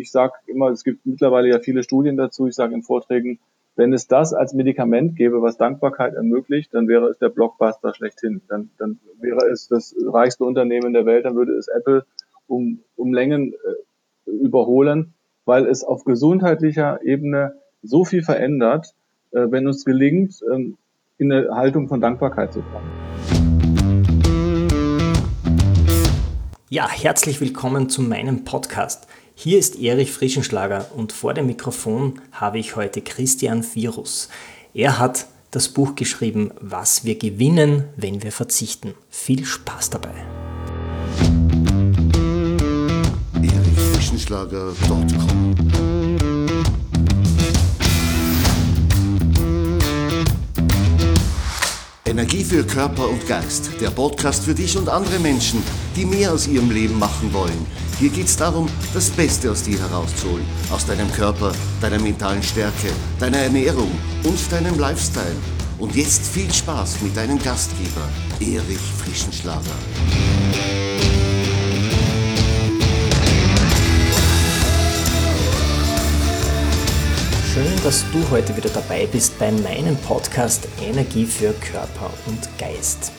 ich sage immer, es gibt mittlerweile ja viele Studien dazu, ich sage in Vorträgen, wenn es das als Medikament gäbe, was Dankbarkeit ermöglicht, dann wäre es der Blockbuster schlechthin. Dann, dann wäre es das reichste Unternehmen der Welt, dann würde es Apple um, um Längen äh, überholen, weil es auf gesundheitlicher Ebene so viel verändert, äh, wenn uns gelingt, ähm, in eine Haltung von Dankbarkeit zu kommen. Ja, herzlich willkommen zu meinem Podcast. Hier ist Erich Frischenschlager und vor dem Mikrofon habe ich heute Christian Virus. Er hat das Buch geschrieben, Was wir gewinnen, wenn wir verzichten. Viel Spaß dabei. erichfrischenschlager.com Energie für Körper und Geist. Der Podcast für dich und andere Menschen, die mehr aus ihrem Leben machen wollen. Hier geht es darum, das Beste aus dir herauszuholen. Aus deinem Körper, deiner mentalen Stärke, deiner Ernährung und deinem Lifestyle. Und jetzt viel Spaß mit deinem Gastgeber, Erich Frischenschlager. Schön, dass du heute wieder dabei bist bei meinem Podcast Energie für Körper und Geist.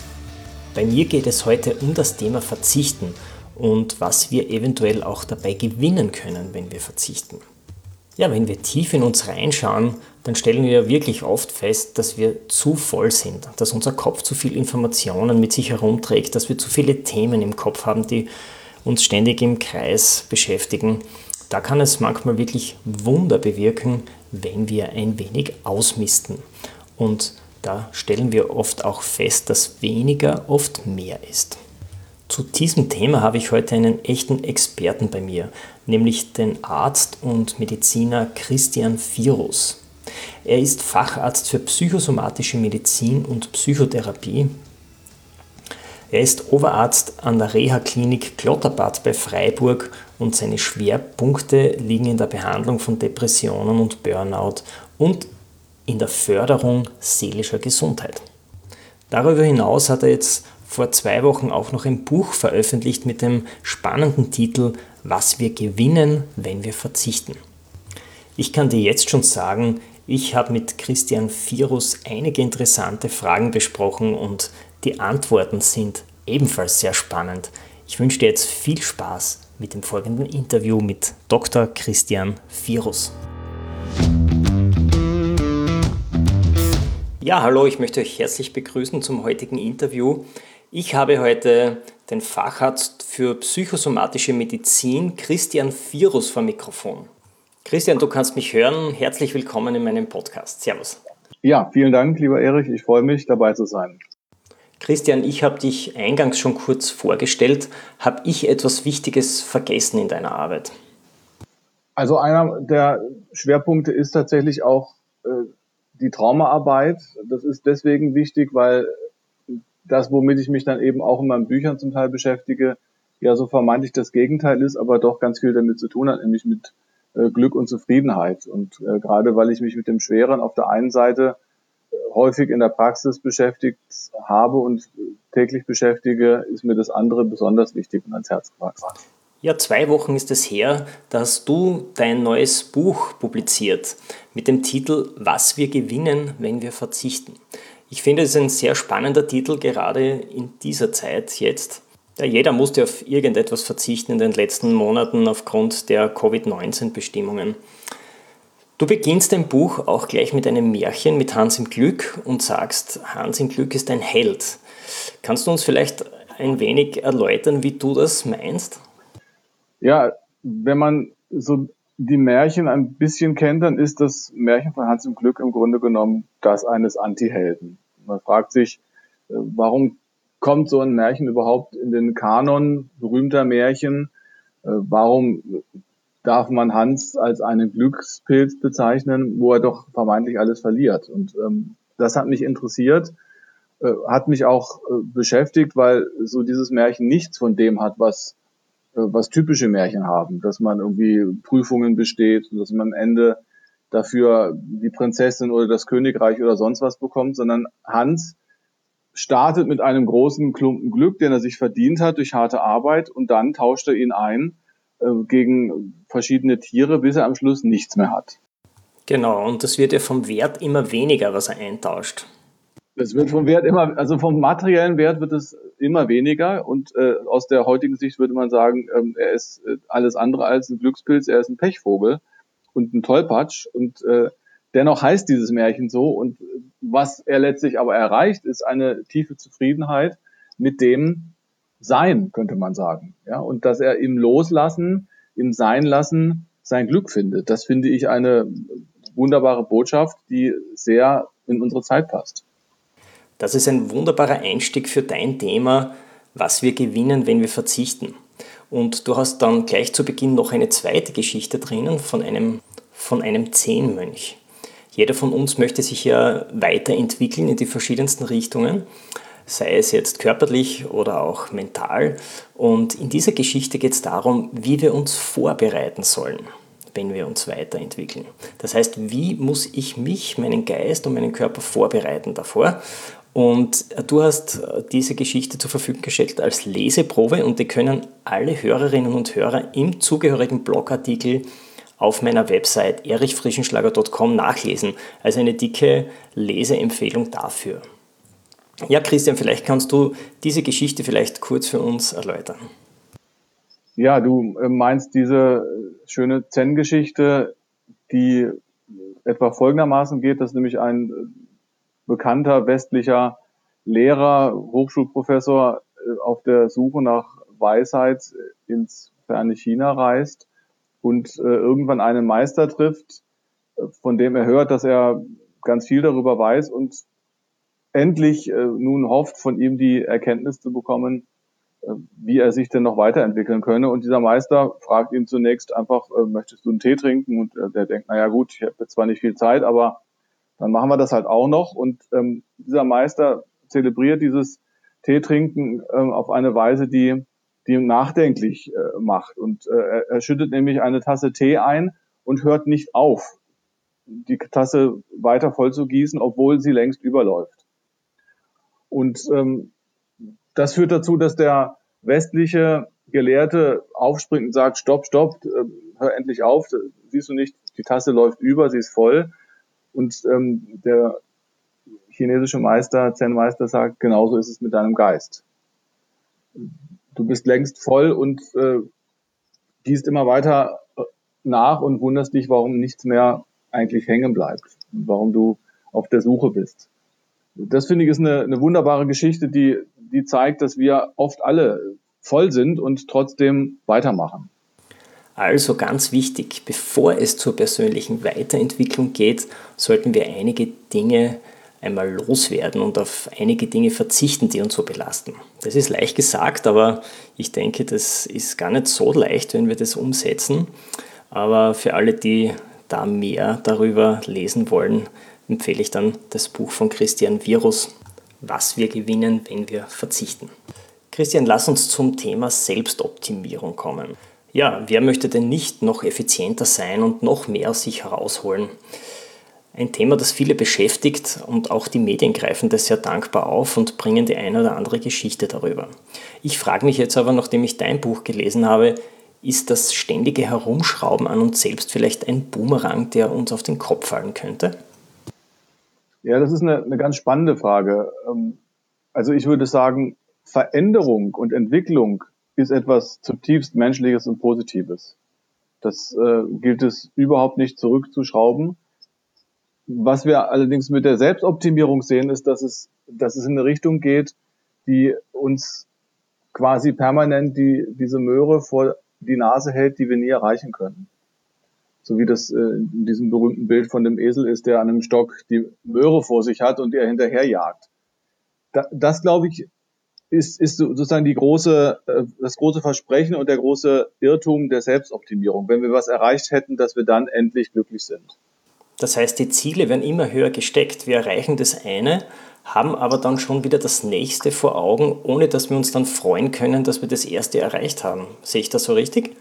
Bei mir geht es heute um das Thema Verzichten und was wir eventuell auch dabei gewinnen können, wenn wir verzichten. Ja, wenn wir tief in uns reinschauen, dann stellen wir wirklich oft fest, dass wir zu voll sind, dass unser Kopf zu viel Informationen mit sich herumträgt, dass wir zu viele Themen im Kopf haben, die uns ständig im Kreis beschäftigen. Da kann es manchmal wirklich Wunder bewirken, wenn wir ein wenig ausmisten. Und da stellen wir oft auch fest, dass weniger oft mehr ist. Zu diesem Thema habe ich heute einen echten Experten bei mir, nämlich den Arzt und Mediziner Christian Virus. Er ist Facharzt für psychosomatische Medizin und Psychotherapie. Er ist Oberarzt an der Reha-Klinik Klotterbad bei Freiburg und seine Schwerpunkte liegen in der Behandlung von Depressionen und Burnout und in der Förderung seelischer Gesundheit. Darüber hinaus hat er jetzt vor zwei Wochen auch noch ein Buch veröffentlicht mit dem spannenden Titel Was wir gewinnen, wenn wir verzichten. Ich kann dir jetzt schon sagen, ich habe mit Christian Virus einige interessante Fragen besprochen und die Antworten sind ebenfalls sehr spannend. Ich wünsche dir jetzt viel Spaß mit dem folgenden Interview mit Dr. Christian Virus. Ja, hallo, ich möchte euch herzlich begrüßen zum heutigen Interview. Ich habe heute den Facharzt für psychosomatische Medizin Christian Virus vor Mikrofon. Christian, du kannst mich hören. Herzlich willkommen in meinem Podcast. Servus. Ja, vielen Dank, lieber Erich. Ich freue mich, dabei zu sein. Christian, ich habe dich eingangs schon kurz vorgestellt. Habe ich etwas Wichtiges vergessen in deiner Arbeit? Also einer der Schwerpunkte ist tatsächlich auch äh, die Traumaarbeit. Das ist deswegen wichtig, weil das, womit ich mich dann eben auch in meinen Büchern zum Teil beschäftige, ja so vermeintlich das Gegenteil ist, aber doch ganz viel damit zu tun hat, nämlich mit äh, Glück und Zufriedenheit. Und äh, gerade weil ich mich mit dem Schweren auf der einen Seite häufig in der Praxis beschäftigt habe und täglich beschäftige, ist mir das andere besonders wichtig und ans Herz gewachsen. Ja, zwei Wochen ist es her, dass du dein neues Buch publiziert mit dem Titel Was wir gewinnen, wenn wir verzichten. Ich finde es ein sehr spannender Titel, gerade in dieser Zeit jetzt. Ja, jeder musste auf irgendetwas verzichten in den letzten Monaten aufgrund der Covid-19-Bestimmungen. Du beginnst dein Buch auch gleich mit einem Märchen mit Hans im Glück und sagst, Hans im Glück ist ein Held. Kannst du uns vielleicht ein wenig erläutern, wie du das meinst? Ja, wenn man so die Märchen ein bisschen kennt, dann ist das Märchen von Hans im Glück im Grunde genommen das eines Antihelden. Man fragt sich, äh, warum kommt so ein Märchen überhaupt in den Kanon berühmter Märchen? Äh, warum darf man Hans als einen Glückspilz bezeichnen, wo er doch vermeintlich alles verliert. Und ähm, das hat mich interessiert, äh, hat mich auch äh, beschäftigt, weil so dieses Märchen nichts von dem hat, was äh, was typische Märchen haben, dass man irgendwie Prüfungen besteht und dass man am Ende dafür die Prinzessin oder das Königreich oder sonst was bekommt, sondern Hans startet mit einem großen Klumpen Glück, den er sich verdient hat durch harte Arbeit und dann tauscht er ihn ein äh, gegen verschiedene Tiere, bis er am Schluss nichts mehr hat. Genau, und das wird ja vom Wert immer weniger, was er eintauscht. Es wird vom Wert immer, also vom materiellen Wert wird es immer weniger und äh, aus der heutigen Sicht würde man sagen, ähm, er ist äh, alles andere als ein Glückspilz, er ist ein Pechvogel und ein Tollpatsch und äh, dennoch heißt dieses Märchen so und was er letztlich aber erreicht, ist eine tiefe Zufriedenheit mit dem Sein, könnte man sagen, ja und dass er im Loslassen, im Sein lassen sein Glück findet. Das finde ich eine wunderbare Botschaft, die sehr in unsere Zeit passt. Das ist ein wunderbarer Einstieg für dein Thema, was wir gewinnen, wenn wir verzichten. Und du hast dann gleich zu Beginn noch eine zweite Geschichte drinnen von einem, von einem Zehnmönch. Jeder von uns möchte sich ja weiterentwickeln in die verschiedensten Richtungen, sei es jetzt körperlich oder auch mental. Und in dieser Geschichte geht es darum, wie wir uns vorbereiten sollen wenn wir uns weiterentwickeln. Das heißt, wie muss ich mich, meinen Geist und meinen Körper vorbereiten davor? Und du hast diese Geschichte zur Verfügung gestellt als Leseprobe und die können alle Hörerinnen und Hörer im zugehörigen Blogartikel auf meiner Website erichfrischenschlager.com nachlesen. Also eine dicke Leseempfehlung dafür. Ja, Christian, vielleicht kannst du diese Geschichte vielleicht kurz für uns erläutern. Ja, du äh, meinst diese schöne Zen-Geschichte, die etwa folgendermaßen geht, dass nämlich ein bekannter westlicher Lehrer, Hochschulprofessor äh, auf der Suche nach Weisheit ins ferne China reist und äh, irgendwann einen Meister trifft, äh, von dem er hört, dass er ganz viel darüber weiß und endlich nun hofft, von ihm die Erkenntnis zu bekommen, wie er sich denn noch weiterentwickeln könne. Und dieser Meister fragt ihn zunächst einfach, möchtest du einen Tee trinken? Und der denkt, naja gut, ich habe zwar nicht viel Zeit, aber dann machen wir das halt auch noch. Und ähm, dieser Meister zelebriert dieses Teetrinken ähm, auf eine Weise, die, die ihn nachdenklich äh, macht. Und äh, er, schüttet nämlich eine Tasse Tee ein und hört nicht auf, die Tasse weiter voll zu gießen, obwohl sie längst überläuft. Und ähm, das führt dazu, dass der westliche Gelehrte aufspringt und sagt, stopp, stopp, äh, hör endlich auf, siehst du nicht, die Tasse läuft über, sie ist voll. Und ähm, der chinesische Meister, Zen-Meister sagt, genauso ist es mit deinem Geist. Du bist längst voll und äh, gehst immer weiter äh, nach und wunderst dich, warum nichts mehr eigentlich hängen bleibt, warum du auf der Suche bist. Das finde ich ist eine, eine wunderbare Geschichte, die, die zeigt, dass wir oft alle voll sind und trotzdem weitermachen. Also ganz wichtig, bevor es zur persönlichen Weiterentwicklung geht, sollten wir einige Dinge einmal loswerden und auf einige Dinge verzichten, die uns so belasten. Das ist leicht gesagt, aber ich denke, das ist gar nicht so leicht, wenn wir das umsetzen. Aber für alle, die da mehr darüber lesen wollen, empfehle ich dann das Buch von Christian Virus, Was wir gewinnen, wenn wir verzichten. Christian, lass uns zum Thema Selbstoptimierung kommen. Ja, wer möchte denn nicht noch effizienter sein und noch mehr aus sich herausholen? Ein Thema, das viele beschäftigt und auch die Medien greifen das sehr dankbar auf und bringen die eine oder andere Geschichte darüber. Ich frage mich jetzt aber, nachdem ich dein Buch gelesen habe, ist das ständige Herumschrauben an uns selbst vielleicht ein Boomerang, der uns auf den Kopf fallen könnte? Ja, das ist eine, eine ganz spannende Frage. Ähm, also ich würde sagen, Veränderung und Entwicklung ist etwas zutiefst Menschliches und Positives. Das äh, gilt es überhaupt nicht zurückzuschrauben. Was wir allerdings mit der Selbstoptimierung sehen, ist, dass es, dass es in eine Richtung geht, die uns quasi permanent die, diese Möhre vor die Nase hält, die wir nie erreichen können. So wie das äh, in diesem berühmten Bild von dem Esel ist, der an einem Stock die Möhre vor sich hat und er hinterherjagt. Da, das, glaube ich, ist, ist sozusagen die große, äh, das große Versprechen und der große Irrtum der Selbstoptimierung. Wenn wir was erreicht hätten, dass wir dann endlich glücklich sind. Das heißt, die Ziele werden immer höher gesteckt. Wir erreichen das eine, haben aber dann schon wieder das nächste vor Augen, ohne dass wir uns dann freuen können, dass wir das erste erreicht haben. Sehe ich das so richtig?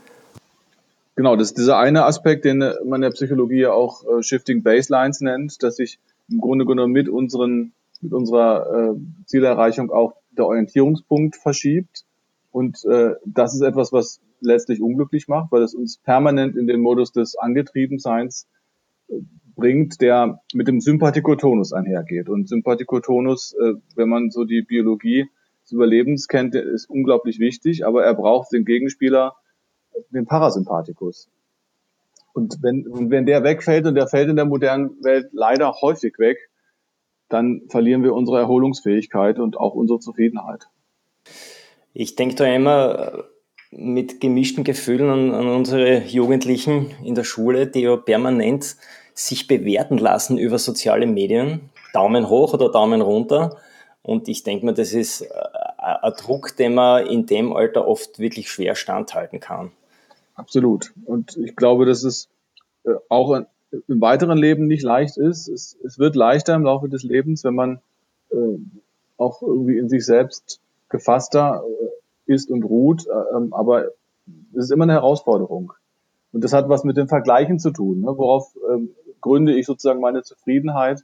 Genau, das ist dieser eine Aspekt, den man in der Psychologie auch äh, Shifting Baselines nennt, dass sich im Grunde genommen mit unseren mit unserer äh, Zielerreichung auch der Orientierungspunkt verschiebt. Und äh, das ist etwas, was letztlich unglücklich macht, weil es uns permanent in den Modus des Angetriebenseins äh, bringt, der mit dem Sympathikotonus einhergeht. Und Sympathikotonus, äh, wenn man so die Biologie des Überlebens kennt, ist unglaublich wichtig, aber er braucht den Gegenspieler, den Parasympathikus. Und wenn, wenn der wegfällt, und der fällt in der modernen Welt leider häufig weg, dann verlieren wir unsere Erholungsfähigkeit und auch unsere Zufriedenheit. Ich denke da immer äh, mit gemischten Gefühlen an, an unsere Jugendlichen in der Schule, die ja permanent sich bewerten lassen über soziale Medien. Daumen hoch oder Daumen runter. Und ich denke mir, das ist äh, ein Druck, den man in dem Alter oft wirklich schwer standhalten kann. Absolut. Und ich glaube, dass es äh, auch im weiteren Leben nicht leicht ist. Es, es wird leichter im Laufe des Lebens, wenn man äh, auch irgendwie in sich selbst gefasster äh, ist und ruht. Äh, aber es ist immer eine Herausforderung. Und das hat was mit dem Vergleichen zu tun. Ne? Worauf ähm, gründe ich sozusagen meine Zufriedenheit?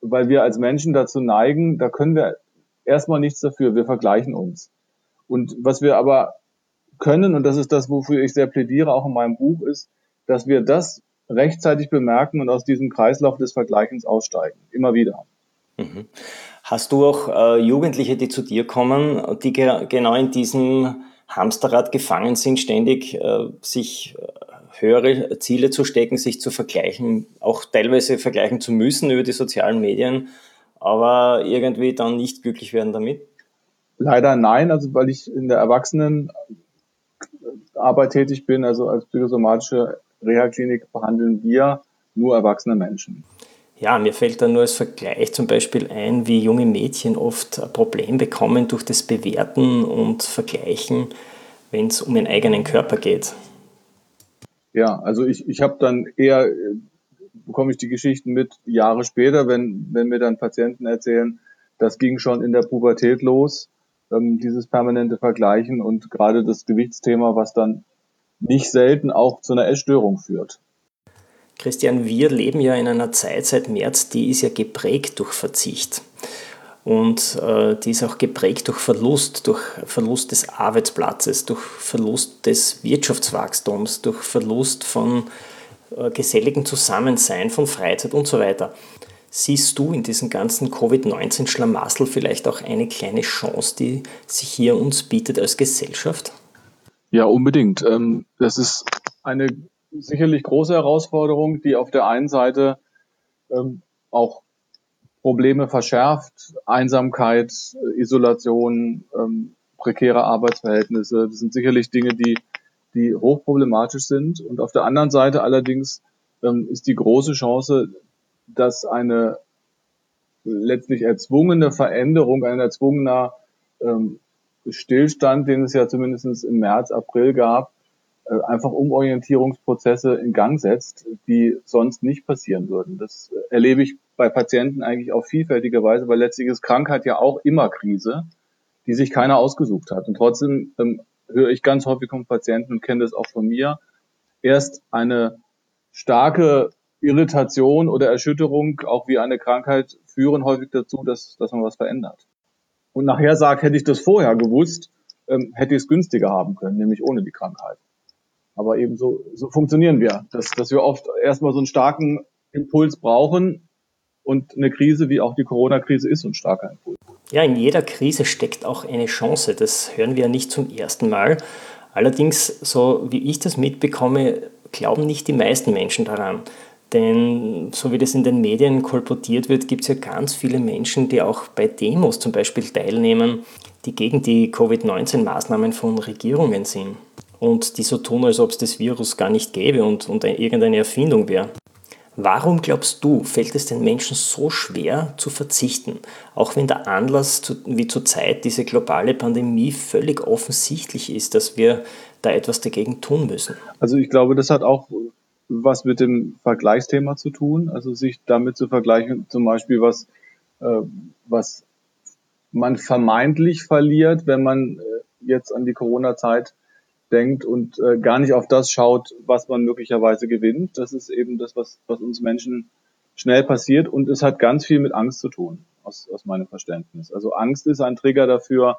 Weil wir als Menschen dazu neigen, da können wir erstmal nichts dafür. Wir vergleichen uns. Und was wir aber können, und das ist das, wofür ich sehr plädiere, auch in meinem Buch, ist, dass wir das rechtzeitig bemerken und aus diesem Kreislauf des Vergleichens aussteigen. Immer wieder. Mhm. Hast du auch äh, Jugendliche, die zu dir kommen, die ge genau in diesem Hamsterrad gefangen sind, ständig äh, sich äh, höhere Ziele zu stecken, sich zu vergleichen, auch teilweise vergleichen zu müssen über die sozialen Medien, aber irgendwie dann nicht glücklich werden damit? Leider nein, also weil ich in der Erwachsenenarbeit tätig bin, also als psychosomatische Reha-Klinik behandeln wir nur erwachsene Menschen. Ja, mir fällt da nur als Vergleich zum Beispiel ein, wie junge Mädchen oft ein Problem bekommen durch das Bewerten und Vergleichen, wenn es um den eigenen Körper geht. Ja, also ich, ich habe dann eher, bekomme ich die Geschichten mit Jahre später, wenn, wenn mir dann Patienten erzählen, das ging schon in der Pubertät los, ähm, dieses permanente Vergleichen und gerade das Gewichtsthema, was dann nicht selten auch zu einer Essstörung führt. Christian, wir leben ja in einer Zeit seit März, die ist ja geprägt durch Verzicht. Und äh, die ist auch geprägt durch Verlust, durch Verlust des Arbeitsplatzes, durch Verlust des Wirtschaftswachstums, durch Verlust von äh, geselligem Zusammensein, von Freizeit und so weiter. Siehst du in diesem ganzen Covid-19-Schlamassel vielleicht auch eine kleine Chance, die sich hier uns bietet als Gesellschaft? Ja, unbedingt. Ähm, das ist eine sicherlich große Herausforderung, die auf der einen Seite ähm, auch Probleme verschärft, Einsamkeit, Isolation, ähm, prekäre Arbeitsverhältnisse. Das sind sicherlich Dinge, die, die hochproblematisch sind. Und auf der anderen Seite allerdings ist die große Chance, dass eine letztlich erzwungene Veränderung, ein erzwungener ähm, Stillstand, den es ja zumindest im März, April gab, äh, einfach Umorientierungsprozesse in Gang setzt, die sonst nicht passieren würden. Das erlebe ich bei Patienten eigentlich auf vielfältige Weise, weil letztlich ist Krankheit ja auch immer Krise, die sich keiner ausgesucht hat. Und trotzdem ähm, höre ich ganz häufig von Patienten und kenne das auch von mir, erst eine starke Irritation oder Erschütterung, auch wie eine Krankheit, führen häufig dazu, dass, dass man was verändert. Und nachher sagt, hätte ich das vorher gewusst, ähm, hätte ich es günstiger haben können, nämlich ohne die Krankheit. Aber eben so, so funktionieren wir, dass, dass wir oft erstmal so einen starken Impuls brauchen und eine Krise wie auch die Corona-Krise ist ein starker Impuls. Ja, in jeder Krise steckt auch eine Chance. Das hören wir nicht zum ersten Mal. Allerdings, so wie ich das mitbekomme, glauben nicht die meisten Menschen daran. Denn so wie das in den Medien kolportiert wird, gibt es ja ganz viele Menschen, die auch bei Demos zum Beispiel teilnehmen, die gegen die Covid-19-Maßnahmen von Regierungen sind und die so tun, als ob es das Virus gar nicht gäbe und, und irgendeine Erfindung wäre. Warum glaubst du, fällt es den Menschen so schwer zu verzichten, auch wenn der Anlass zu, wie zurzeit diese globale Pandemie völlig offensichtlich ist, dass wir da etwas dagegen tun müssen? Also ich glaube, das hat auch was mit dem Vergleichsthema zu tun, also sich damit zu vergleichen, zum Beispiel was, äh, was man vermeintlich verliert, wenn man äh, jetzt an die Corona-Zeit denkt und äh, gar nicht auf das schaut, was man möglicherweise gewinnt. Das ist eben das, was, was uns Menschen schnell passiert und es hat ganz viel mit Angst zu tun, aus, aus meinem Verständnis. Also Angst ist ein Trigger dafür,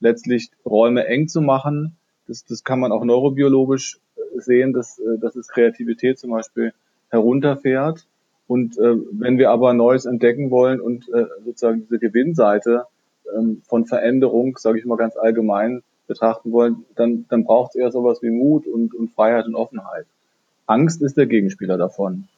letztlich Räume eng zu machen. Das, das kann man auch neurobiologisch sehen, dass, äh, dass es Kreativität zum Beispiel herunterfährt. Und äh, wenn wir aber Neues entdecken wollen und äh, sozusagen diese Gewinnseite ähm, von Veränderung, sage ich mal ganz allgemein, betrachten wollen, dann, dann braucht es eher sowas wie Mut und, und Freiheit und Offenheit. Angst ist der Gegenspieler davon.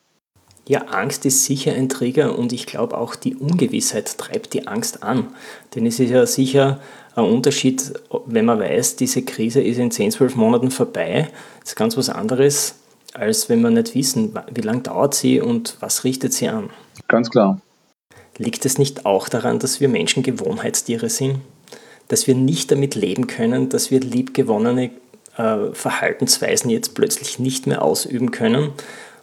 Ja, Angst ist sicher ein Trigger und ich glaube auch die Ungewissheit treibt die Angst an. Denn es ist ja sicher ein Unterschied, wenn man weiß, diese Krise ist in 10, 12 Monaten vorbei. Das ist ganz was anderes, als wenn wir nicht wissen, wie lange dauert sie und was richtet sie an. Ganz klar. Liegt es nicht auch daran, dass wir Menschen Gewohnheitstiere sind? Dass wir nicht damit leben können, dass wir liebgewonnene äh, Verhaltensweisen jetzt plötzlich nicht mehr ausüben können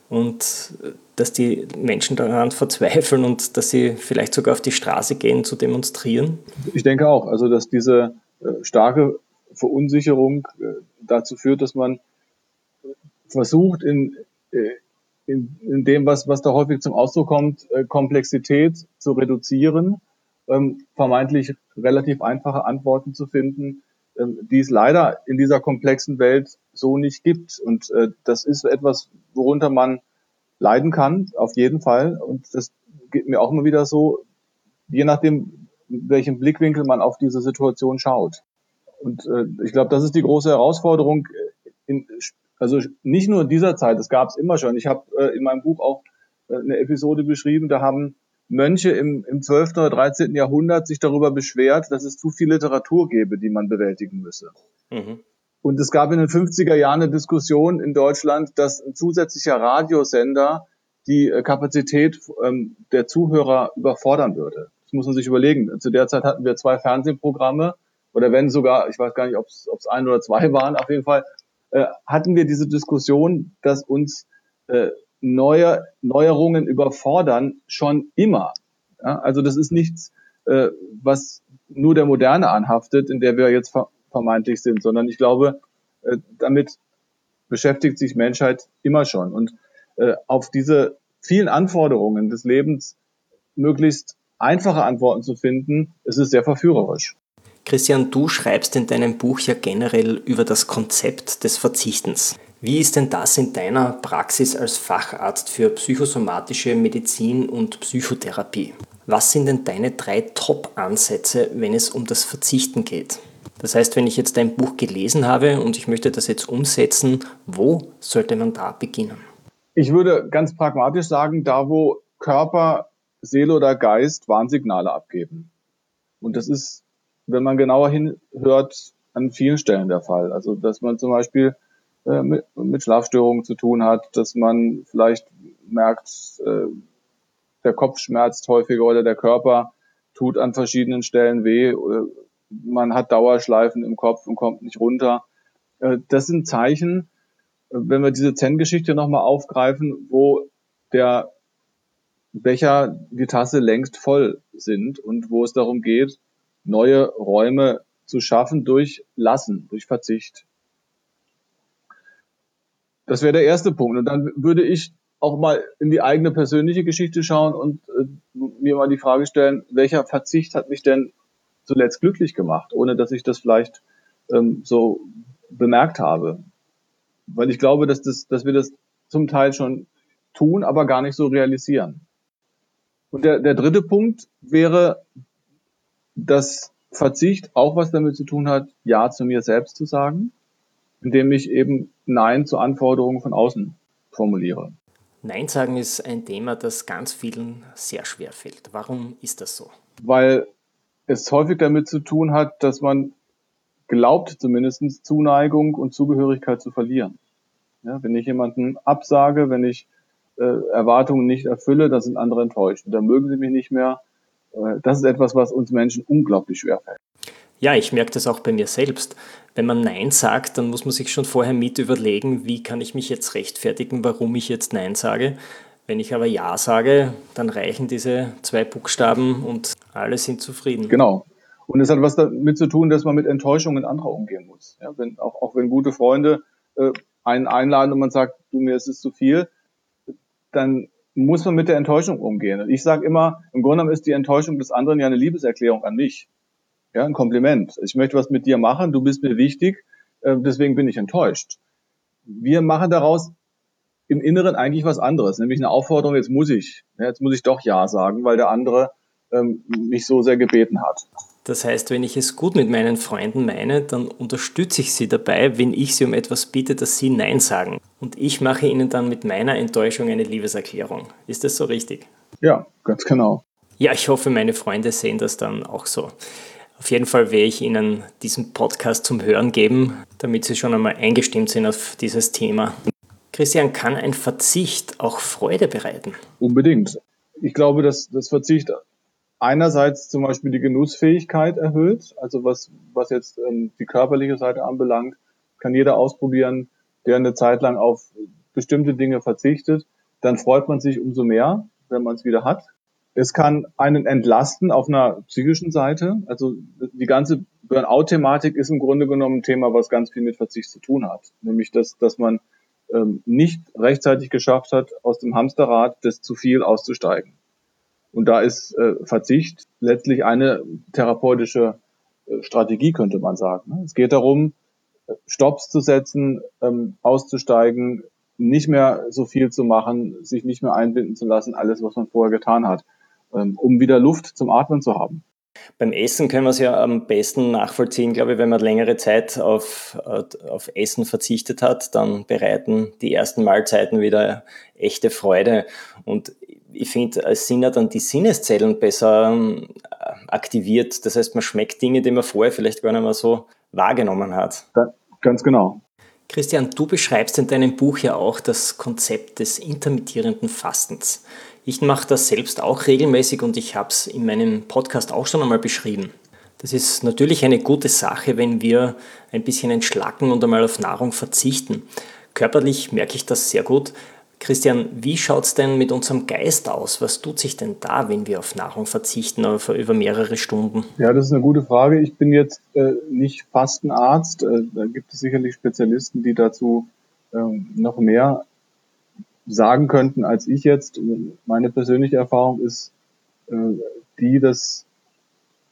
und äh, dass die Menschen daran verzweifeln und dass sie vielleicht sogar auf die Straße gehen zu demonstrieren? Ich denke auch, also dass diese äh, starke Verunsicherung äh, dazu führt, dass man versucht, in, in, in dem, was, was da häufig zum Ausdruck kommt, Komplexität zu reduzieren, ähm, vermeintlich relativ einfache Antworten zu finden, ähm, die es leider in dieser komplexen Welt so nicht gibt. Und äh, das ist etwas, worunter man leiden kann, auf jeden Fall. Und das geht mir auch immer wieder so, je nachdem, welchen Blickwinkel man auf diese Situation schaut. Und äh, ich glaube, das ist die große Herausforderung, in, also nicht nur in dieser Zeit, das gab es immer schon. Ich habe äh, in meinem Buch auch äh, eine Episode beschrieben, da haben Mönche im, im 12. oder 13. Jahrhundert sich darüber beschwert, dass es zu viel Literatur gäbe, die man bewältigen müsse. Mhm. Und es gab in den 50er Jahren eine Diskussion in Deutschland, dass ein zusätzlicher Radiosender die äh, Kapazität ähm, der Zuhörer überfordern würde. Das muss man sich überlegen. Zu der Zeit hatten wir zwei Fernsehprogramme oder wenn sogar, ich weiß gar nicht, ob es ein oder zwei waren, auf jeden Fall äh, hatten wir diese Diskussion, dass uns äh, neue Neuerungen überfordern schon immer. Ja, also das ist nichts, äh, was nur der Moderne anhaftet, in der wir jetzt ver vermeintlich sind, sondern ich glaube, äh, damit beschäftigt sich Menschheit immer schon. Und äh, auf diese vielen Anforderungen des Lebens möglichst einfache Antworten zu finden, ist es sehr verführerisch. Christian, du schreibst in deinem Buch ja generell über das Konzept des Verzichtens. Wie ist denn das in deiner Praxis als Facharzt für psychosomatische Medizin und Psychotherapie? Was sind denn deine drei Top-Ansätze, wenn es um das Verzichten geht? Das heißt, wenn ich jetzt dein Buch gelesen habe und ich möchte das jetzt umsetzen, wo sollte man da beginnen? Ich würde ganz pragmatisch sagen, da wo Körper, Seele oder Geist Warnsignale abgeben. Und das ist wenn man genauer hinhört, an vielen Stellen der Fall. Also dass man zum Beispiel äh, mit, mit Schlafstörungen zu tun hat, dass man vielleicht merkt, äh, der Kopf schmerzt häufiger oder der Körper tut an verschiedenen Stellen weh. Oder man hat Dauerschleifen im Kopf und kommt nicht runter. Äh, das sind Zeichen, wenn wir diese Zen-Geschichte nochmal aufgreifen, wo der Becher, die Tasse längst voll sind und wo es darum geht, neue Räume zu schaffen durch Lassen, durch Verzicht. Das wäre der erste Punkt. Und dann würde ich auch mal in die eigene persönliche Geschichte schauen und äh, mir mal die Frage stellen, welcher Verzicht hat mich denn zuletzt glücklich gemacht, ohne dass ich das vielleicht ähm, so bemerkt habe. Weil ich glaube, dass, das, dass wir das zum Teil schon tun, aber gar nicht so realisieren. Und der, der dritte Punkt wäre, dass Verzicht auch was damit zu tun hat, Ja zu mir selbst zu sagen, indem ich eben Nein zu Anforderungen von außen formuliere. Nein sagen ist ein Thema, das ganz vielen sehr schwer fällt. Warum ist das so? Weil es häufig damit zu tun hat, dass man glaubt zumindest Zuneigung und Zugehörigkeit zu verlieren. Ja, wenn ich jemanden absage, wenn ich äh, Erwartungen nicht erfülle, dann sind andere enttäuscht. Und dann mögen sie mich nicht mehr, äh, das ist etwas, was uns Menschen unglaublich schwer fällt. Ja, ich merke das auch bei mir selbst. Wenn man Nein sagt, dann muss man sich schon vorher mit überlegen, wie kann ich mich jetzt rechtfertigen, warum ich jetzt Nein sage. Wenn ich aber Ja sage, dann reichen diese zwei Buchstaben und alle sind zufrieden. Genau. Und es hat was damit zu tun, dass man mit Enttäuschungen anderer umgehen muss. Ja, wenn, auch, auch wenn gute Freunde äh, einen einladen und man sagt, du mir ist es zu viel, dann muss man mit der Enttäuschung umgehen. Und ich sage immer, im Grunde genommen ist die Enttäuschung des anderen ja eine Liebeserklärung an mich. Ja, ein Kompliment. Ich möchte was mit dir machen, du bist mir wichtig, äh, deswegen bin ich enttäuscht. Wir machen daraus im Inneren eigentlich was anderes, nämlich eine Aufforderung, jetzt muss ich, ja, jetzt muss ich doch Ja sagen, weil der andere ähm, mich so sehr gebeten hat. Das heißt, wenn ich es gut mit meinen Freunden meine, dann unterstütze ich sie dabei, wenn ich sie um etwas bitte, dass sie Nein sagen. Und ich mache ihnen dann mit meiner Enttäuschung eine Liebeserklärung. Ist das so richtig? Ja, ganz genau. Ja, ich hoffe, meine Freunde sehen das dann auch so. Auf jeden Fall werde ich Ihnen diesen Podcast zum Hören geben, damit Sie schon einmal eingestimmt sind auf dieses Thema. Christian, kann ein Verzicht auch Freude bereiten? Unbedingt. Ich glaube, dass das Verzicht einerseits zum Beispiel die Genussfähigkeit erhöht, also was, was jetzt ähm, die körperliche Seite anbelangt, kann jeder ausprobieren, der eine Zeit lang auf bestimmte Dinge verzichtet, dann freut man sich umso mehr, wenn man es wieder hat. Es kann einen entlasten auf einer psychischen Seite. Also die ganze Burnout-Thematik ist im Grunde genommen ein Thema, was ganz viel mit Verzicht zu tun hat. Nämlich, dass, dass man ähm, nicht rechtzeitig geschafft hat, aus dem Hamsterrad des zu viel auszusteigen. Und da ist äh, Verzicht letztlich eine therapeutische äh, Strategie, könnte man sagen. Ne? Es geht darum, Stops zu setzen, ähm, auszusteigen, nicht mehr so viel zu machen, sich nicht mehr einbinden zu lassen, alles, was man vorher getan hat, ähm, um wieder Luft zum Atmen zu haben. Beim Essen können wir es ja am besten nachvollziehen, glaube ich, wenn man längere Zeit auf, auf Essen verzichtet hat, dann bereiten die ersten Mahlzeiten wieder echte Freude. Und ich finde, es sind ja dann die Sinneszellen besser ähm, aktiviert. Das heißt, man schmeckt Dinge, die man vorher vielleicht gar nicht mehr so wahrgenommen hat. ganz genau. Christian, du beschreibst in deinem Buch ja auch das Konzept des intermittierenden Fastens. Ich mache das selbst auch regelmäßig und ich habe es in meinem Podcast auch schon einmal beschrieben. Das ist natürlich eine gute Sache, wenn wir ein bisschen entschlacken und einmal auf Nahrung verzichten. Körperlich merke ich das sehr gut. Christian, wie schaut es denn mit unserem Geist aus? Was tut sich denn da, wenn wir auf Nahrung verzichten über mehrere Stunden? Ja, das ist eine gute Frage. Ich bin jetzt äh, nicht Fastenarzt. Äh, da gibt es sicherlich Spezialisten, die dazu äh, noch mehr sagen könnten als ich jetzt. Meine persönliche Erfahrung ist äh, die, dass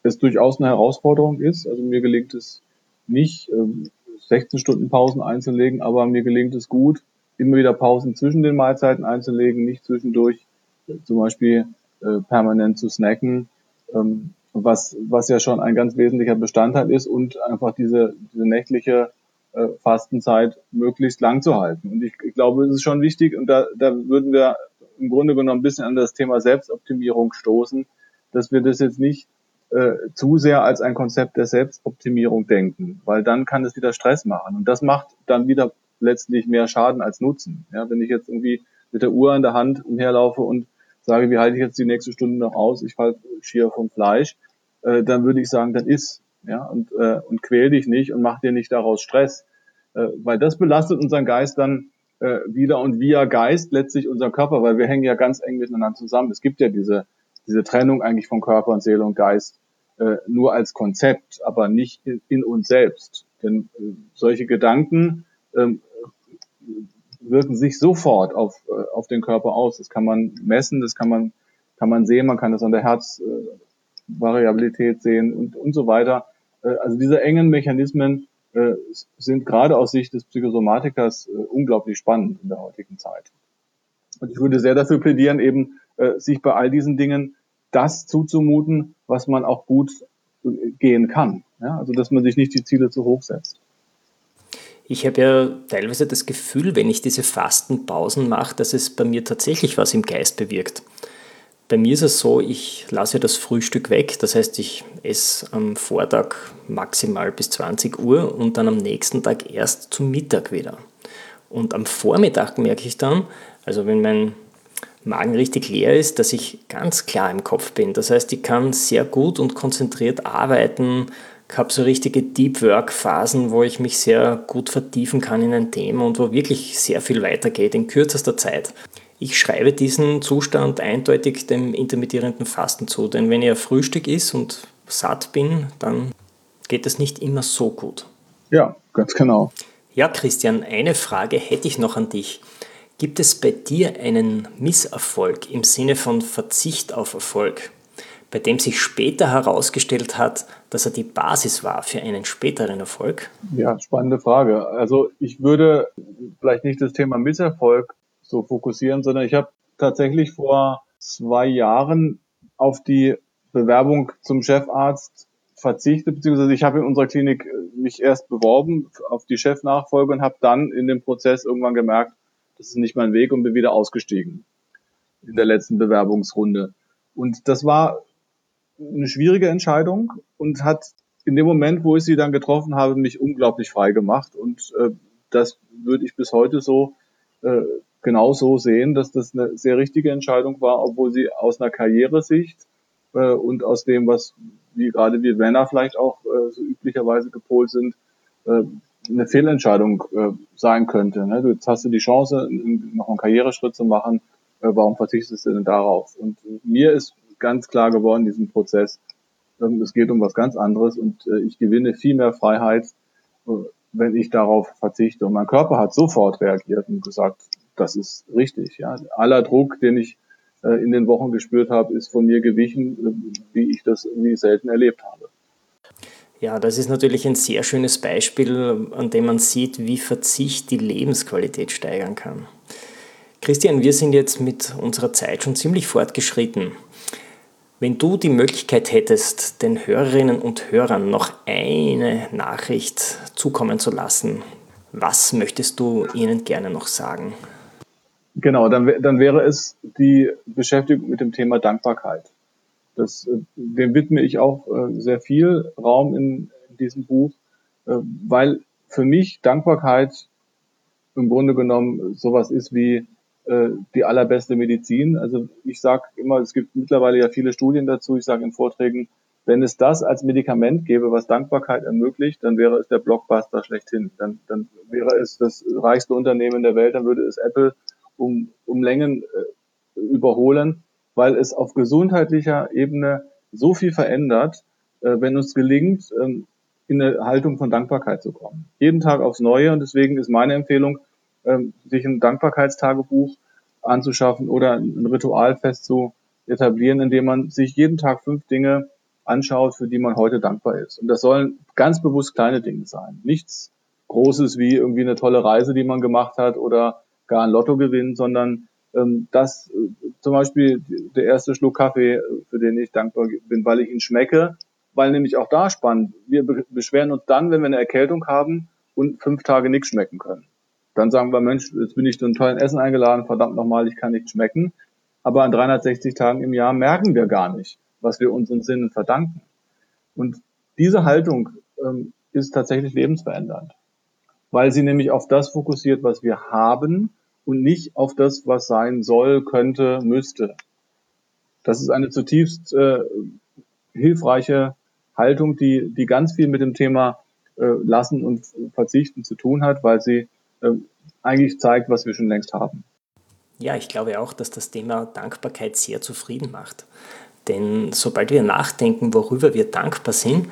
es durchaus eine Herausforderung ist. Also mir gelingt es nicht, äh, 16 Stunden Pausen einzulegen, aber mir gelingt es gut, immer wieder Pausen zwischen den Mahlzeiten einzulegen, nicht zwischendurch zum Beispiel äh, permanent zu snacken, ähm, was, was ja schon ein ganz wesentlicher Bestandteil ist und einfach diese, diese nächtliche äh, Fastenzeit möglichst lang zu halten. Und ich, ich glaube, es ist schon wichtig und da, da würden wir im Grunde genommen ein bisschen an das Thema Selbstoptimierung stoßen, dass wir das jetzt nicht äh, zu sehr als ein Konzept der Selbstoptimierung denken, weil dann kann es wieder Stress machen. Und das macht dann wieder letztlich mehr Schaden als Nutzen. Ja, wenn ich jetzt irgendwie mit der Uhr in der Hand umherlaufe und sage, wie halte ich jetzt die nächste Stunde noch aus, ich falle schier vom Fleisch, äh, dann würde ich sagen, dann iss. Ja, und, äh, und quäl dich nicht und mach dir nicht daraus Stress. Äh, weil das belastet unseren Geist dann äh, wieder und via Geist letztlich unseren Körper, weil wir hängen ja ganz eng miteinander zusammen. Es gibt ja diese, diese Trennung eigentlich von Körper und Seele und Geist äh, nur als Konzept, aber nicht in, in uns selbst. Denn äh, solche Gedanken ähm, wirken sich sofort auf, äh, auf den Körper aus. Das kann man messen, das kann man, kann man sehen, man kann das an der Herzvariabilität sehen und, und so weiter. Äh, also diese engen Mechanismen äh, sind gerade aus Sicht des Psychosomatikers unglaublich spannend in der heutigen Zeit. Und ich würde sehr dafür plädieren, eben sich bei all diesen Dingen das zuzumuten, was man auch gut gehen kann. Ja, also dass man sich nicht die Ziele zu hoch setzt. Ich habe ja teilweise das Gefühl, wenn ich diese Fastenpausen mache, dass es bei mir tatsächlich was im Geist bewirkt. Bei mir ist es so, ich lasse das Frühstück weg, das heißt, ich esse am Vortag maximal bis 20 Uhr und dann am nächsten Tag erst zum Mittag wieder. Und am Vormittag merke ich dann, also wenn mein Magen richtig leer ist, dass ich ganz klar im Kopf bin. Das heißt, ich kann sehr gut und konzentriert arbeiten, ich habe so richtige Deep Work Phasen, wo ich mich sehr gut vertiefen kann in ein Thema und wo wirklich sehr viel weitergeht in kürzester Zeit. Ich schreibe diesen Zustand eindeutig dem intermittierenden Fasten zu, denn wenn ich Frühstück ist und satt bin, dann geht es nicht immer so gut. Ja, ganz genau. Ja, Christian, eine Frage hätte ich noch an dich. Gibt es bei dir einen Misserfolg im Sinne von Verzicht auf Erfolg? bei dem sich später herausgestellt hat, dass er die Basis war für einen späteren Erfolg? Ja, spannende Frage. Also ich würde vielleicht nicht das Thema Misserfolg so fokussieren, sondern ich habe tatsächlich vor zwei Jahren auf die Bewerbung zum Chefarzt verzichtet, beziehungsweise ich habe in unserer Klinik mich erst beworben auf die Chefnachfolge und habe dann in dem Prozess irgendwann gemerkt, das ist nicht mein Weg und bin wieder ausgestiegen in der letzten Bewerbungsrunde. Und das war eine schwierige Entscheidung und hat in dem Moment, wo ich sie dann getroffen habe, mich unglaublich frei gemacht. Und äh, das würde ich bis heute so äh, genau so sehen, dass das eine sehr richtige Entscheidung war, obwohl sie aus einer Karrieresicht äh, und aus dem, was wie gerade wir Männer vielleicht auch äh, so üblicherweise gepolt sind, äh, eine Fehlentscheidung äh, sein könnte. Ne? Du, jetzt hast du die Chance, noch einen Karriereschritt zu machen. Äh, warum verzichtest du denn darauf? Und mir ist ganz klar geworden, diesen Prozess, ähm, es geht um was ganz anderes und äh, ich gewinne viel mehr Freiheit, äh, wenn ich darauf verzichte. Und mein Körper hat sofort reagiert und gesagt, das ist richtig. Ja. Aller Druck, den ich äh, in den Wochen gespürt habe, ist von mir gewichen, äh, wie ich das irgendwie selten erlebt habe. Ja, das ist natürlich ein sehr schönes Beispiel, an dem man sieht, wie Verzicht die Lebensqualität steigern kann. Christian, wir sind jetzt mit unserer Zeit schon ziemlich fortgeschritten. Wenn du die Möglichkeit hättest, den Hörerinnen und Hörern noch eine Nachricht zukommen zu lassen, was möchtest du ihnen gerne noch sagen? Genau, dann, dann wäre es die Beschäftigung mit dem Thema Dankbarkeit. Das, äh, dem widme ich auch äh, sehr viel Raum in, in diesem Buch, äh, weil für mich Dankbarkeit im Grunde genommen sowas ist wie die allerbeste Medizin. Also ich sage immer, es gibt mittlerweile ja viele Studien dazu, ich sage in Vorträgen, wenn es das als Medikament gäbe, was Dankbarkeit ermöglicht, dann wäre es der Blockbuster schlechthin. Dann, dann wäre es das reichste Unternehmen der Welt, dann würde es Apple um, um Längen äh, überholen weil es auf gesundheitlicher Ebene so viel verändert, äh, wenn uns gelingt, ähm, in eine Haltung von Dankbarkeit zu kommen. Jeden Tag aufs Neue und deswegen ist meine Empfehlung, ähm, sich ein Dankbarkeitstagebuch anzuschaffen oder ein Ritual fest zu etablieren, indem man sich jeden Tag fünf Dinge anschaut, für die man heute dankbar ist. Und das sollen ganz bewusst kleine Dinge sein. Nichts Großes wie irgendwie eine tolle Reise, die man gemacht hat oder gar ein Lottogewinn, sondern ähm, dass äh, zum Beispiel der erste Schluck Kaffee, für den ich dankbar bin, weil ich ihn schmecke, weil nämlich auch da spannend, wir beschweren uns dann, wenn wir eine Erkältung haben und fünf Tage nichts schmecken können. Dann sagen wir, Mensch, jetzt bin ich zu einem tollen Essen eingeladen, verdammt nochmal, ich kann nicht schmecken. Aber an 360 Tagen im Jahr merken wir gar nicht, was wir unseren Sinnen verdanken. Und diese Haltung ähm, ist tatsächlich lebensverändernd, weil sie nämlich auf das fokussiert, was wir haben und nicht auf das, was sein soll, könnte, müsste. Das ist eine zutiefst äh, hilfreiche Haltung, die, die ganz viel mit dem Thema äh, Lassen und Verzichten zu tun hat, weil sie äh, eigentlich zeigt, was wir schon längst haben. Ja, ich glaube auch, dass das Thema Dankbarkeit sehr zufrieden macht. Denn sobald wir nachdenken, worüber wir dankbar sind,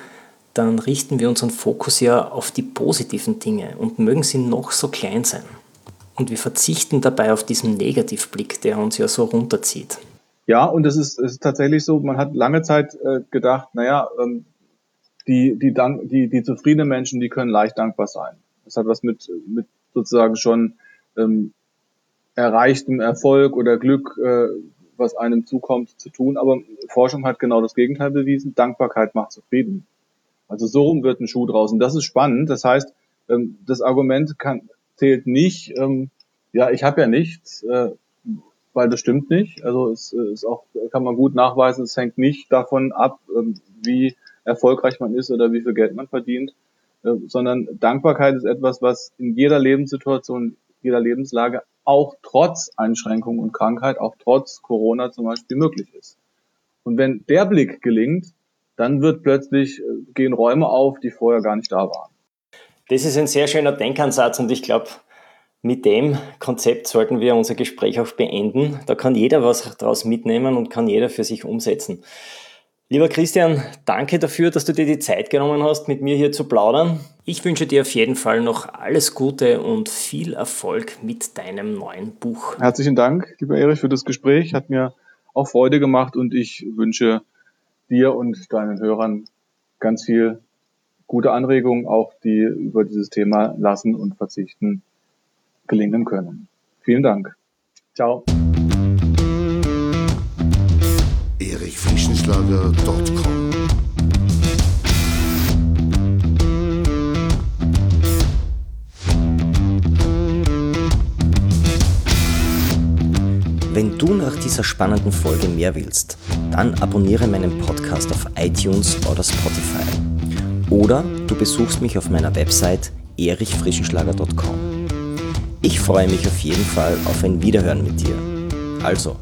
dann richten wir unseren Fokus ja auf die positiven Dinge und mögen sie noch so klein sein. Und wir verzichten dabei auf diesen Negativblick, der uns ja so runterzieht. Ja, und es ist, ist tatsächlich so, man hat lange Zeit äh, gedacht, naja, ähm, die, die, dank, die, die zufriedenen Menschen, die können leicht dankbar sein. Das hat was mit, mit sozusagen schon ähm, erreichtem Erfolg oder Glück, äh, was einem zukommt, zu tun. Aber Forschung hat genau das Gegenteil bewiesen. Dankbarkeit macht zufrieden. Also so rum wird ein Schuh draußen. Das ist spannend. Das heißt, ähm, das Argument kann, zählt nicht, ähm, ja, ich habe ja nichts, äh, weil das stimmt nicht. Also es äh, ist auch, kann man gut nachweisen, es hängt nicht davon ab, ähm, wie erfolgreich man ist oder wie viel Geld man verdient, äh, sondern Dankbarkeit ist etwas, was in jeder Lebenssituation, jeder Lebenslage auch trotz Einschränkung und Krankheit, auch trotz Corona zum Beispiel möglich ist. Und wenn der Blick gelingt, dann wird plötzlich, äh, gehen Räume auf, die vorher gar nicht da waren. Das ist ein sehr schöner Denkansatz und ich glaube, mit dem Konzept sollten wir unser Gespräch auch beenden. Da kann jeder was daraus mitnehmen und kann jeder für sich umsetzen. Lieber Christian, danke dafür, dass du dir die Zeit genommen hast, mit mir hier zu plaudern. Ich wünsche dir auf jeden Fall noch alles Gute und viel Erfolg mit deinem neuen Buch. Herzlichen Dank, lieber Erich, für das Gespräch. Hat mir auch Freude gemacht und ich wünsche dir und deinen Hörern ganz viel gute Anregungen, auch die über dieses Thema Lassen und Verzichten gelingen können. Vielen Dank. Ciao. erichfrischenschlager.com Wenn du nach dieser spannenden Folge mehr willst, dann abonniere meinen Podcast auf iTunes oder Spotify. Oder du besuchst mich auf meiner Website erichfrischenschlager.com. Ich freue mich auf jeden Fall auf ein Wiederhören mit dir. Also,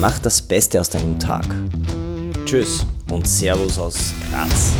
mach das Beste aus deinem Tag. Tschüss und Servus aus Graz.